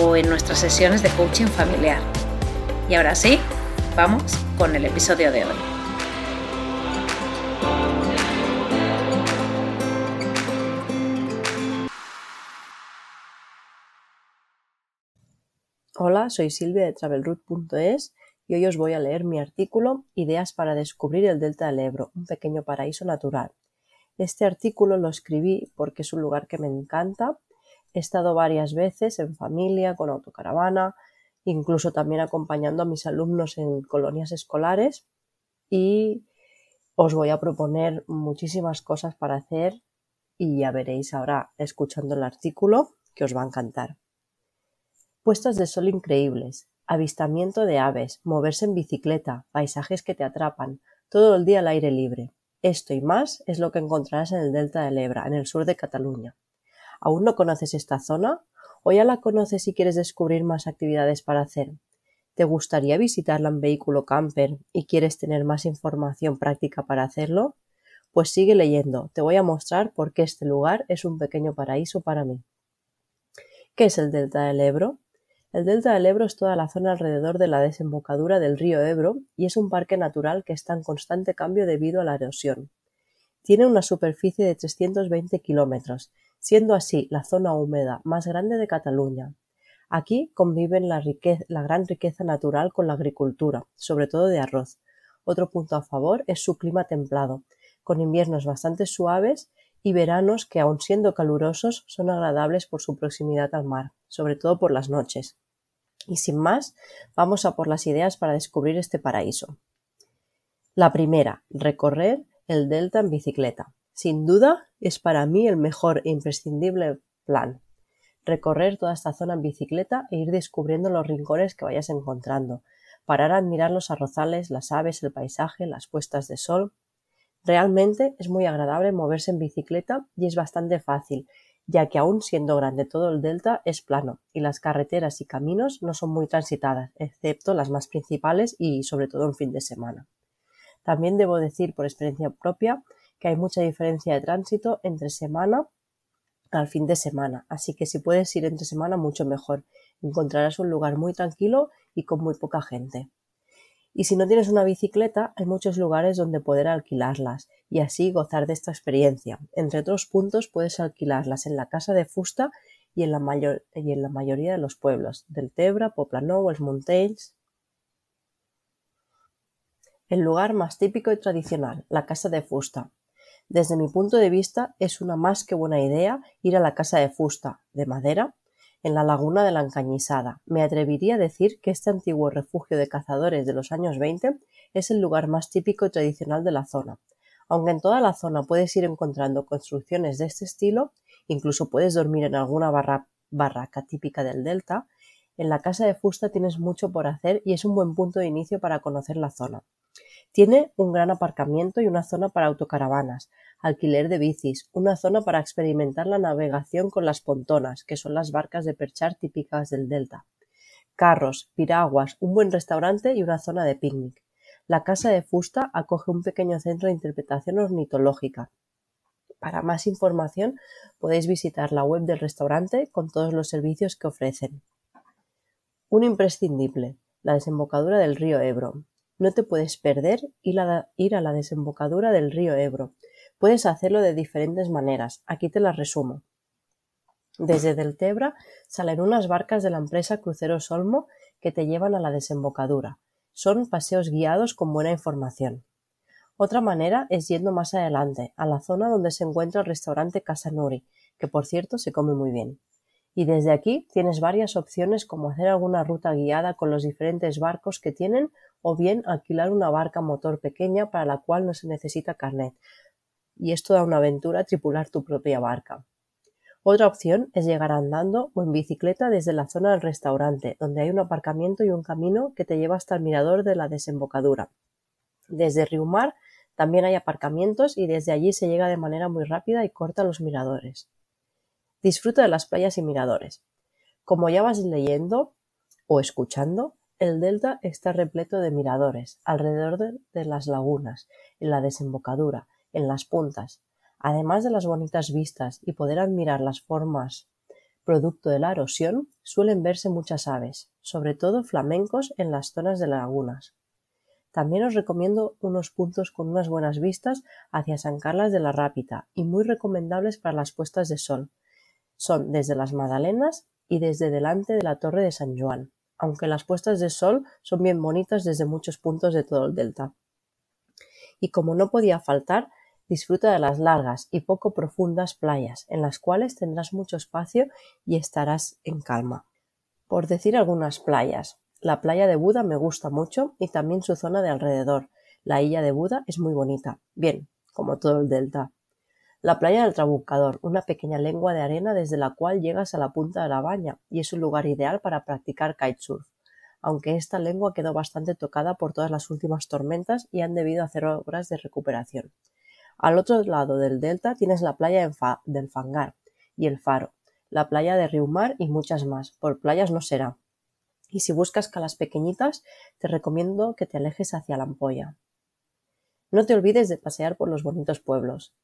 o en nuestras sesiones de coaching familiar. Y ahora sí, vamos con el episodio de hoy. Hola, soy Silvia de travelroute.es y hoy os voy a leer mi artículo Ideas para descubrir el Delta del Ebro, un pequeño paraíso natural. Este artículo lo escribí porque es un lugar que me encanta. He estado varias veces en familia, con autocaravana, incluso también acompañando a mis alumnos en colonias escolares y os voy a proponer muchísimas cosas para hacer y ya veréis ahora escuchando el artículo que os va a encantar. Puestas de sol increíbles, avistamiento de aves, moverse en bicicleta, paisajes que te atrapan, todo el día al aire libre. Esto y más es lo que encontrarás en el Delta del Ebra, en el sur de Cataluña. ¿Aún no conoces esta zona? ¿O ya la conoces y quieres descubrir más actividades para hacer? ¿Te gustaría visitarla en vehículo camper y quieres tener más información práctica para hacerlo? Pues sigue leyendo, te voy a mostrar por qué este lugar es un pequeño paraíso para mí. ¿Qué es el Delta del Ebro? El delta del Ebro es toda la zona alrededor de la desembocadura del río Ebro y es un parque natural que está en constante cambio debido a la erosión. Tiene una superficie de 320 kilómetros, siendo así la zona húmeda más grande de Cataluña. Aquí conviven la, gran riqueza natural con la agricultura, sobre todo de arroz. Otro punto a favor es su clima templado, con inviernos bastante suaves y veranos que, aun siendo calurosos, son agradables por su proximidad al mar, sobre todo por las noches. Y sin más, vamos a por las ideas para descubrir este paraíso. La primera, recorrer el delta en bicicleta. Sin duda, es para mí el mejor e imprescindible plan. Recorrer toda esta zona en bicicleta e ir descubriendo los rincones que vayas encontrando. Parar a admirar los arrozales, las aves, el paisaje, las puestas de sol. Realmente es muy agradable moverse en bicicleta y es bastante fácil, ya que aún siendo grande todo el delta es plano y las carreteras y caminos no son muy transitadas, excepto las más principales y sobre todo en fin de semana. También debo decir por experiencia propia que hay mucha diferencia de tránsito entre semana al fin de semana, así que si puedes ir entre semana mucho mejor. Encontrarás un lugar muy tranquilo y con muy poca gente. Y si no tienes una bicicleta, hay muchos lugares donde poder alquilarlas y así gozar de esta experiencia. Entre otros puntos, puedes alquilarlas en la Casa de Fusta y en la, mayor, y en la mayoría de los pueblos, del Tebra, Poplanou, Els Montells. El lugar más típico y tradicional, la Casa de Fusta. Desde mi punto de vista, es una más que buena idea ir a la Casa de Fusta, de madera, en la laguna de la Encañizada. Me atrevería a decir que este antiguo refugio de cazadores de los años 20 es el lugar más típico y tradicional de la zona. Aunque en toda la zona puedes ir encontrando construcciones de este estilo, incluso puedes dormir en alguna barraca típica del delta, en la casa de Fusta tienes mucho por hacer y es un buen punto de inicio para conocer la zona. Tiene un gran aparcamiento y una zona para autocaravanas, alquiler de bicis, una zona para experimentar la navegación con las pontonas, que son las barcas de perchar típicas del delta, carros, piraguas, un buen restaurante y una zona de picnic. La Casa de Fusta acoge un pequeño centro de interpretación ornitológica. Para más información podéis visitar la web del restaurante con todos los servicios que ofrecen. Un imprescindible, la desembocadura del río Ebro. No te puedes perder ir a la desembocadura del río Ebro. Puedes hacerlo de diferentes maneras, aquí te las resumo. Desde Deltebra salen unas barcas de la empresa Cruceros Olmo que te llevan a la desembocadura. Son paseos guiados con buena información. Otra manera es yendo más adelante, a la zona donde se encuentra el restaurante Casa Nuri, que por cierto se come muy bien. Y desde aquí tienes varias opciones como hacer alguna ruta guiada con los diferentes barcos que tienen o bien alquilar una barca motor pequeña para la cual no se necesita carnet. Y es toda una aventura tripular tu propia barca. Otra opción es llegar andando o en bicicleta desde la zona del restaurante, donde hay un aparcamiento y un camino que te lleva hasta el mirador de la desembocadura. Desde Riumar también hay aparcamientos y desde allí se llega de manera muy rápida y corta a los miradores. Disfruta de las playas y miradores. Como ya vas leyendo o escuchando, el delta está repleto de miradores alrededor de, las lagunas, en la desembocadura, en las puntas, Además de las bonitas vistas y poder admirar las formas producto de la erosión, suelen verse muchas aves, sobre todo flamencos en las zonas de lagunas. También os recomiendo unos puntos con unas buenas vistas hacia San Carlas de la Rápita y muy recomendables para las puestas de sol. Son desde las Magdalenas y desde delante de la Torre de San Juan, aunque las puestas de sol son bien bonitas desde muchos puntos de todo el delta. Y como no podía faltar, Disfruta de las largas y poco profundas playas, en las cuales tendrás mucho espacio y estarás en calma. Por decir algunas playas, la playa de Buda me gusta mucho y también su zona de alrededor. La isla de Buda es muy bonita, bien, como todo el delta. La playa del Trabucador, una pequeña lengua de arena desde la cual llegas a la punta de la baña y es un lugar ideal para practicar kitesurf, aunque esta lengua quedó bastante tocada por todas las últimas tormentas y han debido hacer obras de recuperación. Al otro lado del delta tienes la playa del Fangar y el Faro, la playa de Riumar y muchas más. Por playas no será. Y si buscas calas pequeñitas, te recomiendo que te alejes hacia la ampolla. No te olvides de pasear por los bonitos pueblos.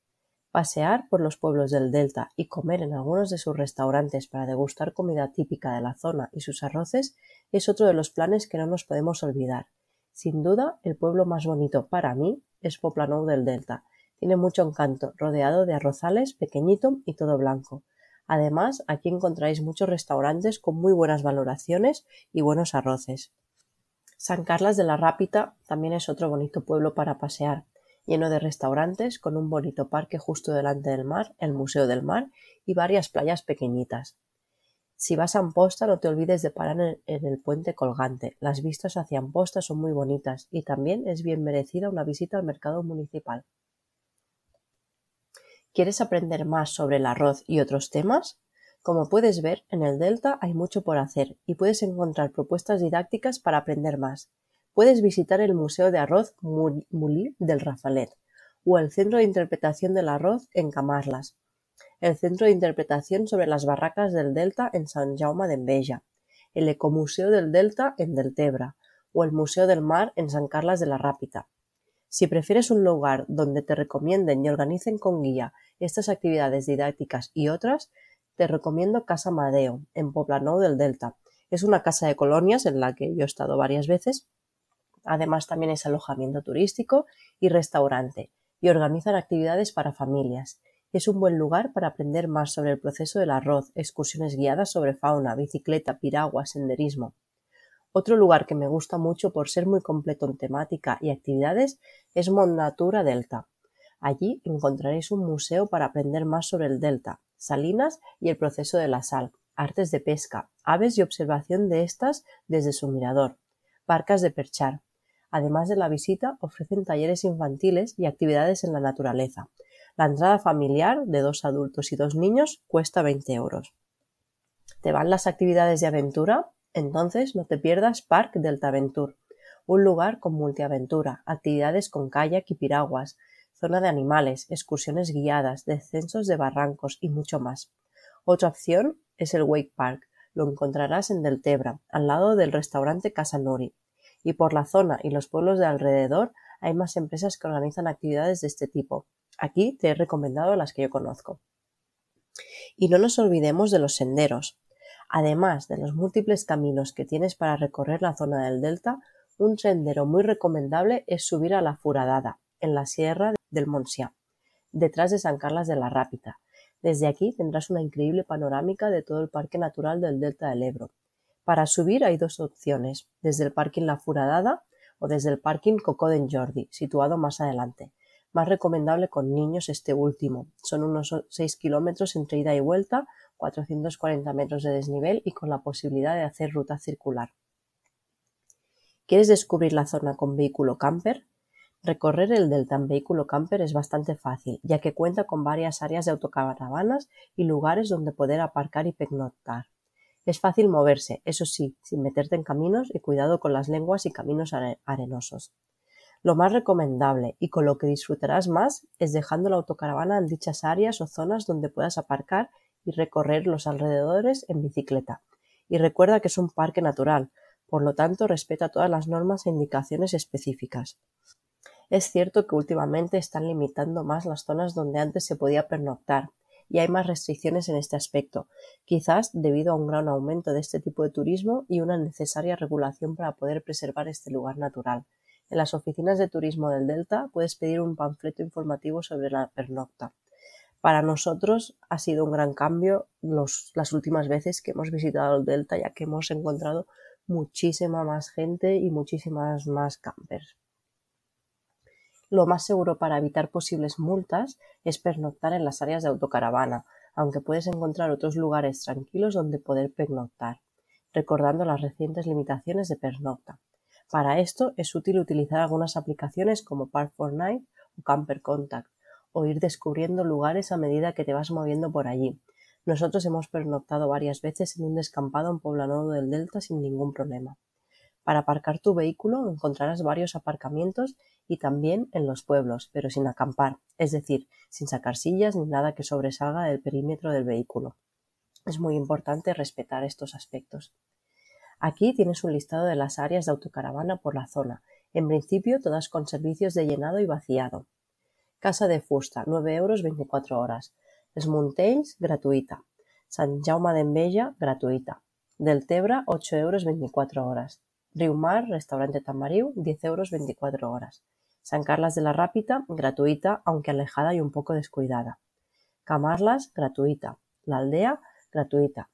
Pasear por los pueblos del Delta y comer en algunos de sus restaurantes para degustar comida típica de la zona y sus arroces es otro de los planes que no nos podemos olvidar. Sin duda, el pueblo más bonito para mí es Poplanou del Delta, tiene mucho encanto, rodeado de arrozales, pequeñito y todo blanco. Además, aquí encontráis muchos restaurantes con muy buenas valoraciones y buenos arroces. San Carlas de la Rápita también es otro bonito pueblo para pasear, lleno de restaurantes, con un bonito parque justo delante del mar, el Museo del Mar y varias playas pequeñitas. Si vas a Amposta no te olvides de parar en, el puente colgante. Las vistas hacia Amposta son muy bonitas y también es bien merecida una visita al mercado municipal. ¿Quieres aprender más sobre el arroz y otros temas? Como puedes ver, en el Delta hay mucho por hacer y puedes encontrar propuestas didácticas para aprender más. Puedes visitar el Museo de Arroz Mulí del Rafalet o el Centro de Interpretación del Arroz en Camarlas, el Centro de Interpretación sobre las Barracas del Delta en San Jaume d'Enveja, el Ecomuseo del Delta en Deltebra o el Museo del Mar en San Carlas de la Rápita. Si prefieres un lugar donde te recomienden y organicen con guía estas actividades didácticas y otras, te recomiendo Casa Madeo, en Poplano del Delta. Es una casa de colonias en la que yo he estado varias veces. Además también es alojamiento turístico y restaurante y organizan actividades para familias. Es un buen lugar para aprender más sobre el proceso del arroz, excursiones guiadas sobre fauna, bicicleta, piragua, senderismo. Otro lugar que me gusta mucho por ser muy completo en temática y actividades es Mondatura Delta. Allí encontraréis un museo para aprender más sobre el delta, salinas y el proceso de la sal, artes de pesca, aves y observación de estas desde su mirador, barcas de perchar. Además de la visita, ofrecen talleres infantiles y actividades en la naturaleza. La entrada familiar de dos adultos y dos niños cuesta 20 euros. ¿Te van las actividades de aventura? Entonces no te pierdas Park Deltaventure, un lugar con multiaventura, actividades con kayak y piraguas, zona de animales, excursiones guiadas, descensos de barrancos y mucho más. Otra opción es el Wake Park, lo encontrarás en Deltebra, al lado del restaurante Casa Nori. Y por la zona y los pueblos de alrededor hay más empresas que organizan actividades de este tipo. Aquí te he recomendado las que yo conozco. Y no nos olvidemos de los senderos. Además de los múltiples caminos que tienes para recorrer la zona del delta, un sendero muy recomendable es subir a la Furadada, en la sierra del Montsià, detrás de San Carlas de la Rápita. Desde aquí tendrás una increíble panorámica de todo el Parque Natural del Delta del Ebro. Para subir hay dos opciones, desde el Parking La Furadada o desde el Parking Cocó d'en Jordi, situado más adelante. Más recomendable con niños este último. Son unos 6 kilómetros entre ida y vuelta, 440 metros de desnivel y con la posibilidad de hacer ruta circular. ¿Quieres descubrir la zona con vehículo camper? Recorrer el delta en vehículo camper es bastante fácil, ya que cuenta con varias áreas de autocaravanas y lugares donde poder aparcar y pernoctar. Es fácil moverse, eso sí, sin meterte en caminos y cuidado con las lenguas y caminos arenosos. Lo más recomendable y con lo que disfrutarás más es dejando la autocaravana en dichas áreas o zonas donde puedas aparcar y recorrer los alrededores en bicicleta. Y recuerda que es un parque natural, por lo tanto respeta todas las normas e indicaciones específicas. Es cierto que últimamente están limitando más las zonas donde antes se podía pernoctar y hay más restricciones en este aspecto, quizás debido a un gran aumento de este tipo de turismo y una necesaria regulación para poder preservar este lugar natural. En las oficinas de turismo del Delta puedes pedir un panfleto informativo sobre la pernocta. Para nosotros ha sido un gran cambio las últimas veces que hemos visitado el Delta, ya que hemos encontrado muchísima más gente y muchísimas más campers. Lo más seguro para evitar posibles multas es pernoctar en las áreas de autocaravana, aunque puedes encontrar otros lugares tranquilos donde poder pernoctar, recordando las recientes limitaciones de pernocta. Para esto es útil utilizar algunas aplicaciones como Park4Night o Camper Contact, o ir descubriendo lugares a medida que te vas moviendo por allí. Nosotros hemos pernoctado varias veces en un descampado en Poblenou del Delta sin ningún problema. Para aparcar tu vehículo encontrarás varios aparcamientos y también en los pueblos, pero sin acampar, es decir, sin sacar sillas ni nada que sobresalga del perímetro del vehículo. Es muy importante respetar estos aspectos. Aquí tienes un listado de las áreas de autocaravana por la zona, en principio todas con servicios de llenado y vaciado. Casa de Fusta, 9 euros 24 horas. Les Mountains, gratuita. Sant Jaume d'Enveja, gratuita. Deltebra, 8 euros 24 horas. Riumar, restaurante Tamariu, 10 euros 24 horas. San Carlas de la Rápita, gratuita, aunque alejada y un poco descuidada. Camarlas, gratuita. La Aldea, gratuita.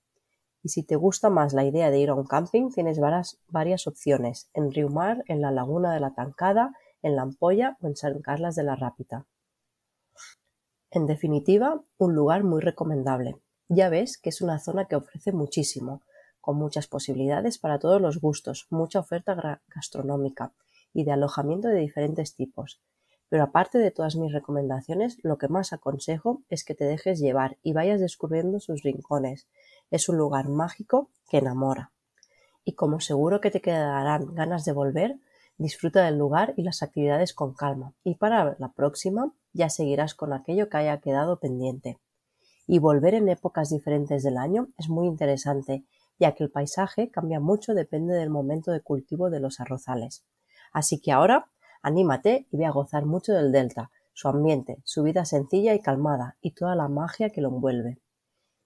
Y si te gusta más la idea de ir a un camping, tienes varias, varias opciones. En Riumar, en la Laguna de la Tancada, en La Ampolla o en San Carlas de la Rápita. En definitiva, un lugar muy recomendable. Ya ves que es una zona que ofrece muchísimo, con muchas posibilidades para todos los gustos, mucha oferta gastronómica y de alojamiento de diferentes tipos. Pero aparte de todas mis recomendaciones, lo que más aconsejo es que te dejes llevar y vayas descubriendo sus rincones. Es un lugar mágico que enamora. Y como seguro que te quedarán ganas de volver, disfruta del lugar y las actividades con calma. Y para la próxima ya seguirás con aquello que haya quedado pendiente. Y volver en épocas diferentes del año es muy interesante, ya que el paisaje cambia mucho depende del momento de cultivo de los arrozales. Así que ahora anímate y ve a gozar mucho del delta, su ambiente, su vida sencilla y calmada y toda la magia que lo envuelve.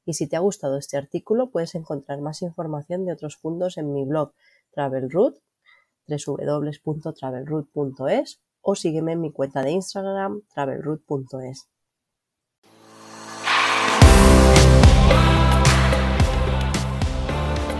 Y si te ha gustado este artículo puedes encontrar más información de otros puntos en mi blog Travelroute www.travelroute.es o sígueme en mi cuenta de Instagram travelroute.es.